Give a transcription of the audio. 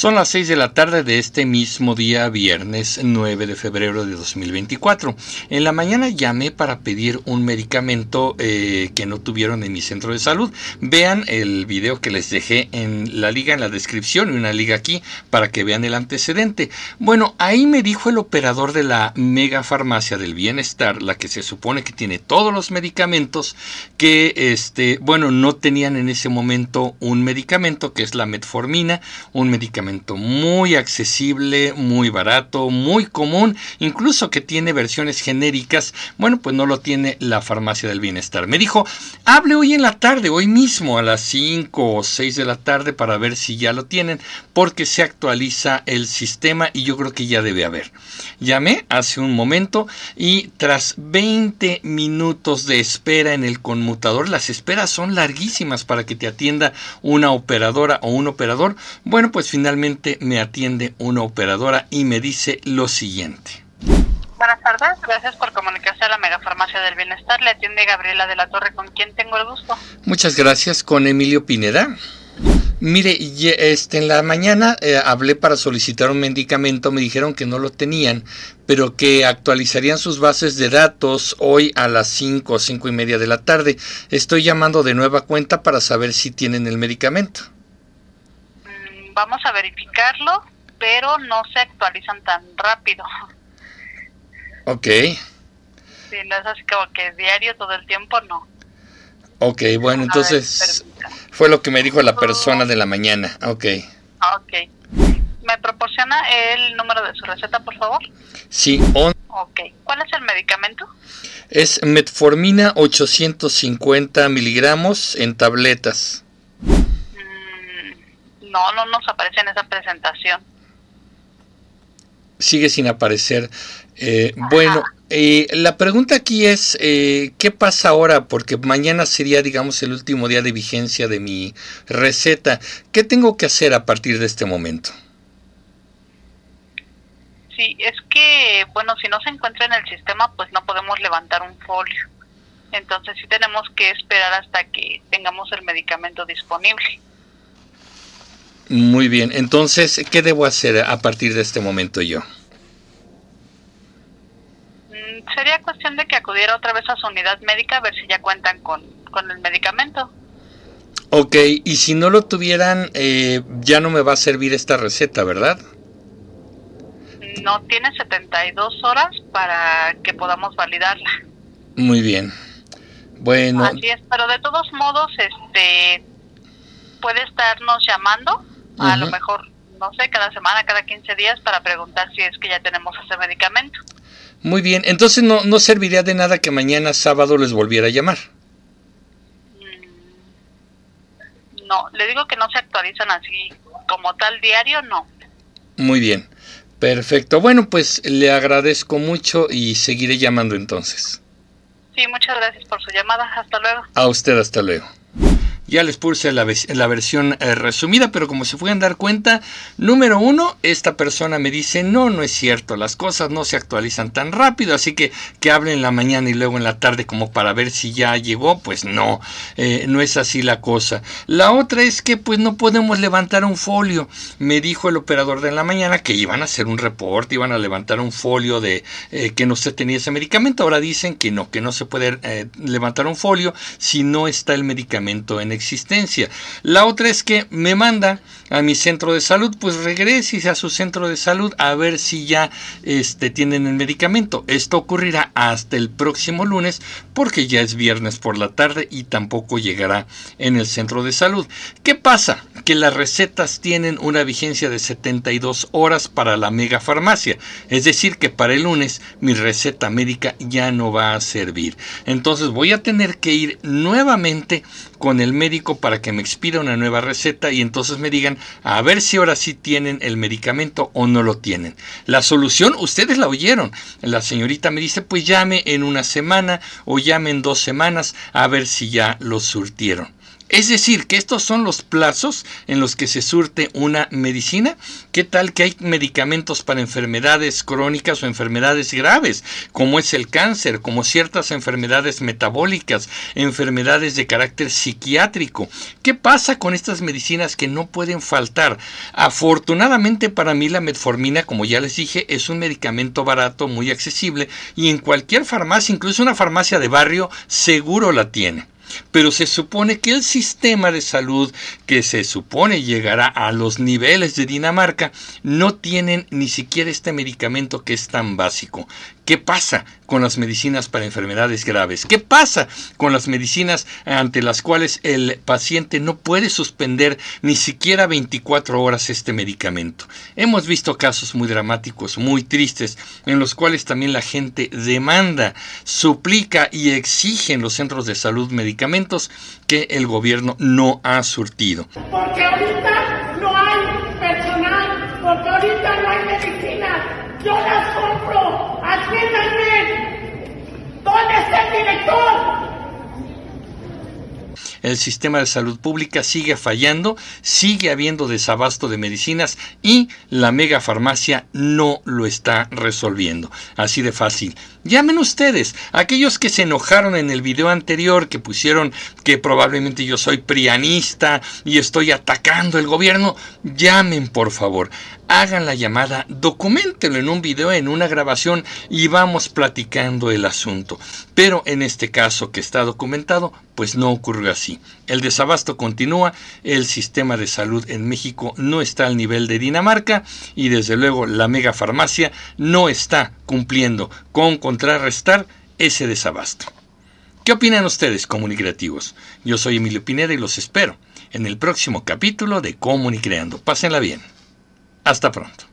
Son las 6 de la tarde de este mismo día, viernes 9 de febrero de 2024. En la mañana llamé para pedir un medicamento eh, que no tuvieron en mi centro de salud. Vean el video que les dejé en la liga en la descripción y una liga aquí para que vean el antecedente. Bueno, ahí me dijo el operador de la mega farmacia del bienestar, la que se supone que tiene todos los medicamentos, que este, bueno, no tenían en ese momento un medicamento que es la metformina, un medicamento muy accesible, muy barato, muy común, incluso que tiene versiones genéricas. Bueno, pues no lo tiene la farmacia del bienestar. Me dijo, hable hoy en la tarde, hoy mismo a las 5 o 6 de la tarde para ver si ya lo tienen, porque se actualiza el sistema y yo creo que ya debe haber. Llamé hace un momento y tras 20 minutos de espera en el conmutador, las esperas son larguísimas para que te atienda una operadora o un operador. Bueno, pues finalmente finalmente me atiende una operadora y me dice lo siguiente. Buenas tardes, gracias por comunicarse a la Megafarmacia del Bienestar. Le atiende Gabriela de la Torre, con quien tengo el gusto. Muchas gracias, con Emilio Pineda. Mire, este, en la mañana eh, hablé para solicitar un medicamento, me dijeron que no lo tenían, pero que actualizarían sus bases de datos hoy a las 5 o 5 y media de la tarde. Estoy llamando de nueva cuenta para saber si tienen el medicamento vamos a verificarlo, pero no se actualizan tan rápido. Ok. Sí, no es así como que diario todo el tiempo, no. Ok, bueno, entonces fue lo que me dijo la persona de la mañana. Ok. Ok. ¿Me proporciona el número de su receta, por favor? Sí. Ok. ¿Cuál es el medicamento? Es metformina 850 miligramos en tabletas. No, no nos aparece en esa presentación. Sigue sin aparecer. Eh, bueno, eh, la pregunta aquí es, eh, ¿qué pasa ahora? Porque mañana sería, digamos, el último día de vigencia de mi receta. ¿Qué tengo que hacer a partir de este momento? Sí, es que, bueno, si no se encuentra en el sistema, pues no podemos levantar un folio. Entonces sí tenemos que esperar hasta que tengamos el medicamento disponible. Muy bien, entonces, ¿qué debo hacer a partir de este momento yo? Mm, sería cuestión de que acudiera otra vez a su unidad médica a ver si ya cuentan con, el medicamento. Ok, y si no lo tuvieran, eh, ya no me va a servir esta receta, ¿verdad? No, tiene 72 horas para que podamos validarla. Muy bien. Bueno. Así es, pero de todos modos, este, puede estarnos llamando a lo mejor, no sé, cada semana, cada 15 días para preguntar si es que ya tenemos ese medicamento. Muy bien, entonces no, no serviría de nada que mañana sábado les volviera a llamar. Mm, no, le digo que no se actualizan así como tal diario, no. Muy bien, perfecto. Bueno, pues le agradezco mucho y seguiré llamando entonces. Sí, muchas gracias por su llamada. Hasta luego. A usted, hasta luego. Ya les puse la, versión eh, resumida, pero como se pueden dar cuenta, número uno, esta persona me dice, no, no es cierto, las cosas no se actualizan tan rápido, así que que hable en la mañana y luego en la tarde como para ver si ya llegó, pues no, eh, no es así la cosa. La otra es que pues no podemos levantar un folio. Me dijo el operador de la mañana que iban a hacer un reporte, iban a levantar un folio de eh, que no se tenía ese medicamento. Ahora dicen que no, que no se puede levantar un folio si no está el medicamento en existencia. La otra es que me manda a mi centro de salud, pues regrese a su centro de salud a ver si ya este, tienen el medicamento. Esto ocurrirá hasta el próximo lunes porque ya es viernes por la tarde y tampoco llegará en el centro de salud. ¿Qué pasa? Que las recetas tienen una vigencia de 72 horas para la mega farmacia. Es decir, que para el lunes mi receta médica ya no va a servir. Entonces voy a tener que ir nuevamente con el médico para que me expida una nueva receta y entonces me digan a ver si ahora sí tienen el medicamento o no lo tienen. La solución, ustedes la oyeron. La señorita me dice, pues llame en una semana o llame en dos semanas a ver si ya lo surtieron. Es decir, que estos son los plazos en los que se surte una medicina. ¿Qué tal que hay medicamentos para enfermedades crónicas o enfermedades graves, como es el cáncer, como ciertas enfermedades metabólicas, enfermedades de carácter psiquiátrico? ¿Qué pasa con estas medicinas que no pueden faltar? Afortunadamente para mí la metformina, como ya les dije, es un medicamento barato, muy accesible y en cualquier farmacia, incluso una farmacia de barrio, seguro la tiene. Pero se supone que el sistema de salud que se supone llegará a los niveles de Dinamarca no tienen ni siquiera este medicamento que es tan básico. ¿Qué pasa con las medicinas para enfermedades graves? ¿Qué pasa con las medicinas ante las cuales el paciente no puede suspender ni siquiera 24 horas este medicamento? Hemos visto casos muy dramáticos, muy tristes, en los cuales también la gente demanda, suplica y exige en los centros de salud medicamentos que el gobierno no ha surtido. Ahorita no hay personal, porque ahorita no hay medicina. Yo las compro, atiéndanme. ¿Dónde está el director? el sistema de salud pública sigue fallando, sigue habiendo desabasto de medicinas y la megafarmacia no lo está resolviendo. Así de fácil. Llamen ustedes, aquellos que se enojaron en el video anterior, que pusieron que probablemente yo soy prianista y estoy atacando el gobierno, llamen por favor, hagan la llamada, documentenlo en un video, en una grabación y vamos platicando el asunto. Pero en este caso que está documentado, pues no ocurrió así. El desabasto continúa, el sistema de salud en México no está al nivel de Dinamarca y desde luego la megafarmacia no está cumpliendo con contrarrestar ese desabasto. ¿Qué opinan ustedes, comunicativos? Yo soy Emilio Pineda y los espero en el próximo capítulo de Comunicreando. Pásenla bien. Hasta pronto.